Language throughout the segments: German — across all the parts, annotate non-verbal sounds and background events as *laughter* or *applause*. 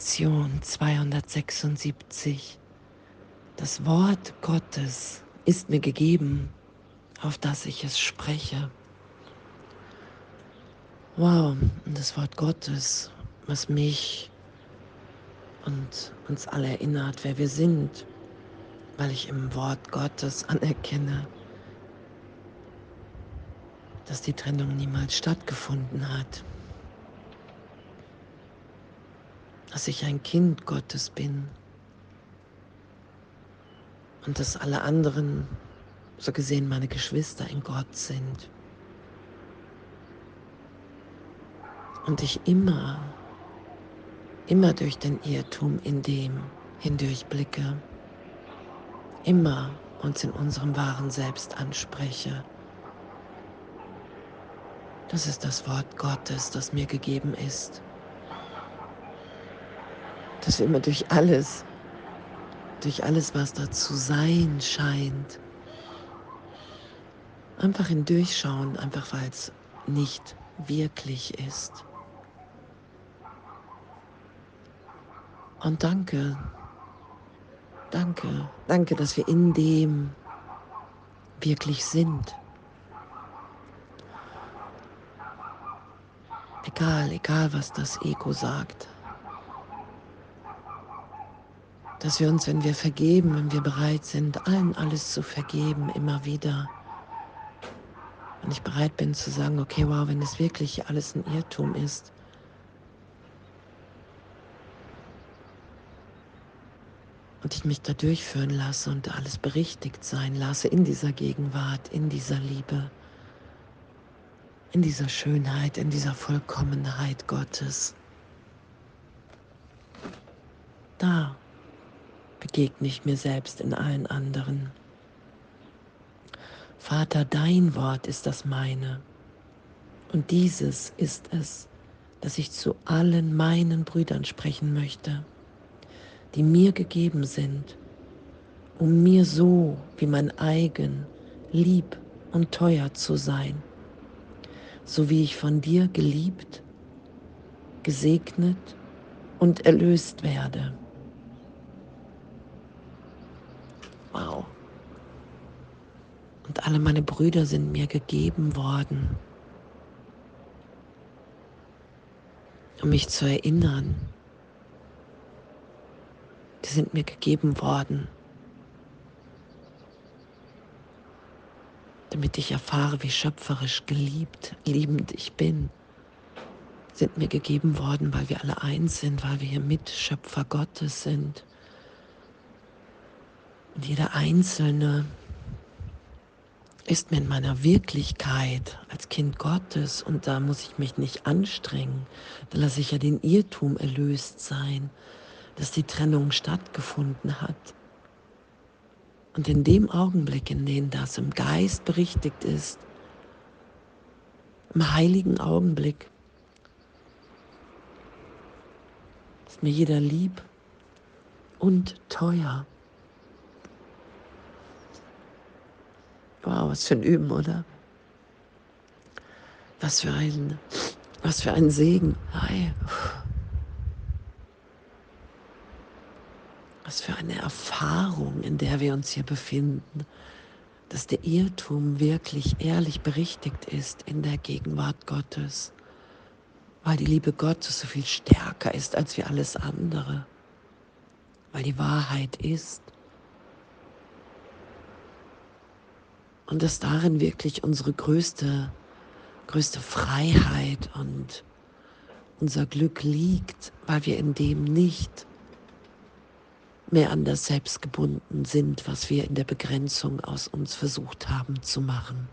Lektion 276. Das Wort Gottes ist mir gegeben, auf das ich es spreche. Wow, das Wort Gottes, was mich und uns alle erinnert, wer wir sind, weil ich im Wort Gottes anerkenne, dass die Trennung niemals stattgefunden hat. Dass ich ein Kind Gottes bin und dass alle anderen, so gesehen meine Geschwister in Gott sind. Und ich immer, immer durch den Irrtum in dem hindurch blicke, immer uns in unserem wahren Selbst anspreche. Das ist das Wort Gottes, das mir gegeben ist. Dass wir immer durch alles, durch alles, was da zu sein scheint, einfach hindurchschauen, einfach weil es nicht wirklich ist. Und danke, danke, danke, dass wir in dem wirklich sind. Egal, egal, was das Ego sagt. Dass wir uns, wenn wir vergeben, wenn wir bereit sind, allen alles zu vergeben, immer wieder, und ich bereit bin zu sagen, okay, wow, wenn es wirklich alles ein Irrtum ist, und ich mich da durchführen lasse und alles berichtigt sein lasse in dieser Gegenwart, in dieser Liebe, in dieser Schönheit, in dieser Vollkommenheit Gottes. Da begegne ich mir selbst in allen anderen. Vater, dein Wort ist das meine. Und dieses ist es, das ich zu allen meinen Brüdern sprechen möchte die mir gegeben sind, um mir so wie mein eigen lieb und teuer zu sein, so wie ich von dir geliebt, gesegnet und erlöst werde. Wow. Alle meine Brüder sind mir gegeben worden, um mich zu erinnern, die sind mir gegeben worden, damit ich erfahre, wie schöpferisch geliebt, liebend ich bin, sind mir gegeben worden, weil wir alle eins sind, weil wir hier Mitschöpfer Gottes sind. Und jeder Einzelne ist mir in meiner Wirklichkeit als Kind Gottes und da muss ich mich nicht anstrengen. Da lasse ich ja den Irrtum erlöst sein, dass die Trennung stattgefunden hat. Und in dem Augenblick, in dem das im Geist berichtigt ist, im heiligen Augenblick, ist mir jeder lieb und teuer. Wow, was für ein Üben, oder? Was für ein, was für ein Segen. Hi. Was für eine Erfahrung, in der wir uns hier befinden, dass der Irrtum wirklich ehrlich berichtigt ist in der Gegenwart Gottes, weil die Liebe Gottes so viel stärker ist als wie alles andere, weil die Wahrheit ist. Und dass darin wirklich unsere größte, größte Freiheit und unser Glück liegt, weil wir in dem nicht mehr an das Selbst gebunden sind, was wir in der Begrenzung aus uns versucht haben zu machen.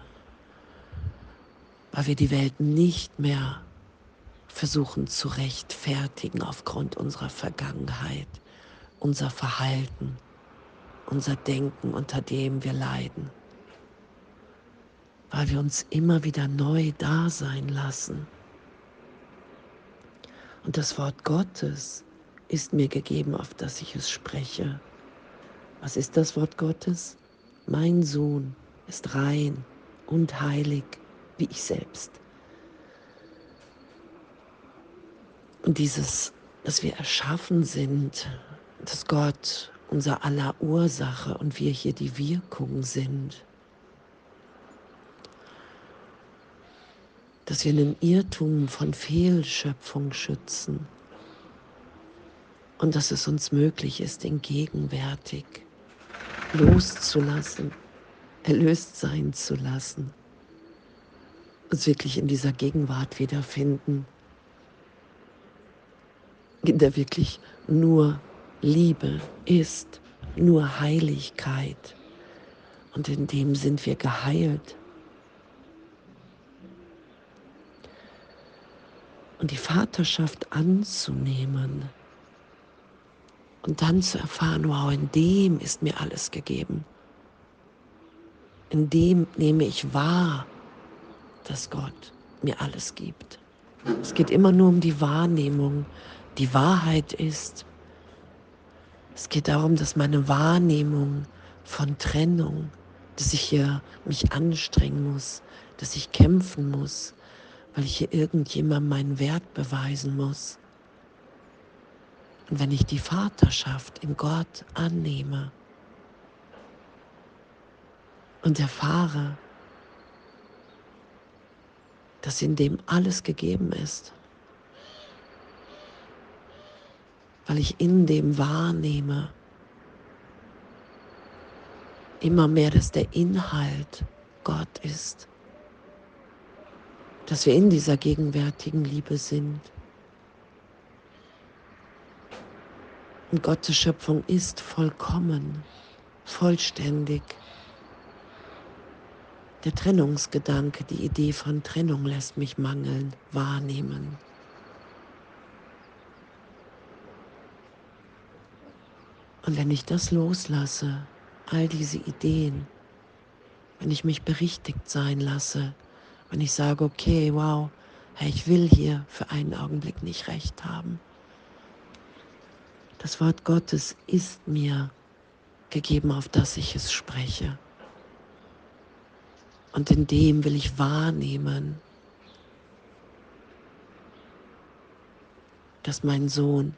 Weil wir die Welt nicht mehr versuchen zu rechtfertigen aufgrund unserer Vergangenheit, unser Verhalten, unser Denken, unter dem wir leiden. Weil wir uns immer wieder neu da sein lassen. Und das Wort Gottes ist mir gegeben, auf das ich es spreche. Was ist das Wort Gottes? Mein Sohn ist rein und heilig wie ich selbst. Und dieses dass wir erschaffen sind, dass Gott unser aller Ursache und wir hier die Wirkung sind. Dass wir einen Irrtum von Fehlschöpfung schützen und dass es uns möglich ist, den gegenwärtig loszulassen, erlöst sein zu lassen, uns wirklich in dieser Gegenwart wiederfinden, in der wirklich nur Liebe ist, nur Heiligkeit und in dem sind wir geheilt. Und die Vaterschaft anzunehmen, und dann zu erfahren, wow, in dem ist mir alles gegeben. In dem nehme ich wahr, dass Gott mir alles gibt. Es geht immer nur um die Wahrnehmung. Die Wahrheit ist, es geht darum, dass meine Wahrnehmung von Trennung, dass ich hier mich anstrengen muss, dass ich kämpfen muss, weil ich hier irgendjemandem meinen Wert beweisen muss, und wenn ich die Vaterschaft in Gott annehme und erfahre, dass in dem alles gegeben ist, weil ich in dem wahrnehme, immer mehr, dass der Inhalt Gott ist, dass wir in dieser gegenwärtigen Liebe sind. Und Gottes Schöpfung ist vollkommen, vollständig. Der Trennungsgedanke, die Idee von Trennung lässt mich mangeln, wahrnehmen. Und wenn ich das loslasse, all diese Ideen, wenn ich mich berichtigt sein lasse, wenn ich sage, okay, wow, hey, ich will hier für einen Augenblick nicht recht haben, das Wort Gottes ist mir gegeben, auf das ich es spreche. Und in dem will ich wahrnehmen, dass mein Sohn,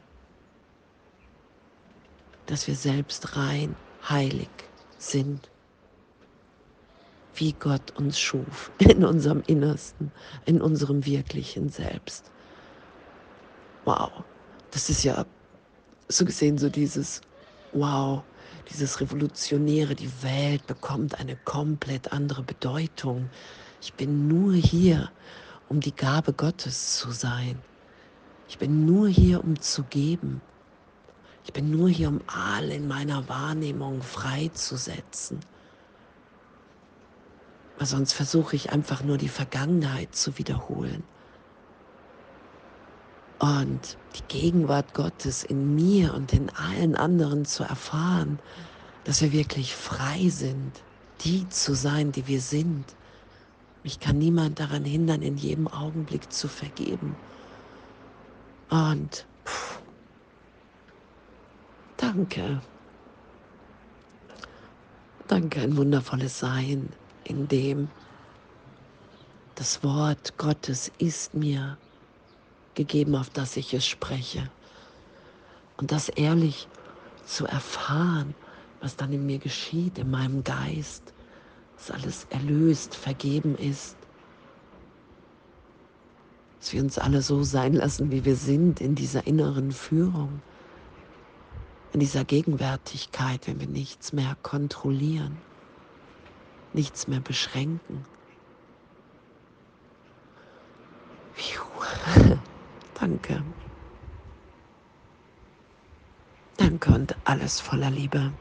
dass wir selbst rein, heilig sind, wie Gott uns schuf, *laughs* in unserem Innersten, in unserem wirklichen Selbst. Wow, das ist ja so gesehen so dieses, wow, dieses Revolutionäre, die Welt bekommt eine komplett andere Bedeutung. Ich bin nur hier, um die Gabe Gottes zu sein. Ich bin nur hier, um zu geben. Ich bin nur hier, um alle in meiner Wahrnehmung freizusetzen. Weil sonst versuche ich einfach nur die Vergangenheit zu wiederholen und die Gegenwart Gottes in mir und in allen anderen zu erfahren, dass wir wirklich frei sind, die zu sein, die wir sind. Mich kann niemand daran hindern, in jedem Augenblick zu vergeben. Und pff, danke. Danke, ein wundervolles Sein, in dem das Wort Gottes ist mir gegeben, auf das ich es spreche. Und das ehrlich zu erfahren, was dann in mir geschieht, in meinem Geist, dass alles erlöst, vergeben ist. Dass wir uns alle so sein lassen, wie wir sind, in dieser inneren Führung, in dieser Gegenwärtigkeit, wenn wir nichts mehr kontrollieren, nichts mehr beschränken. *laughs* Danke. Danke und alles voller Liebe.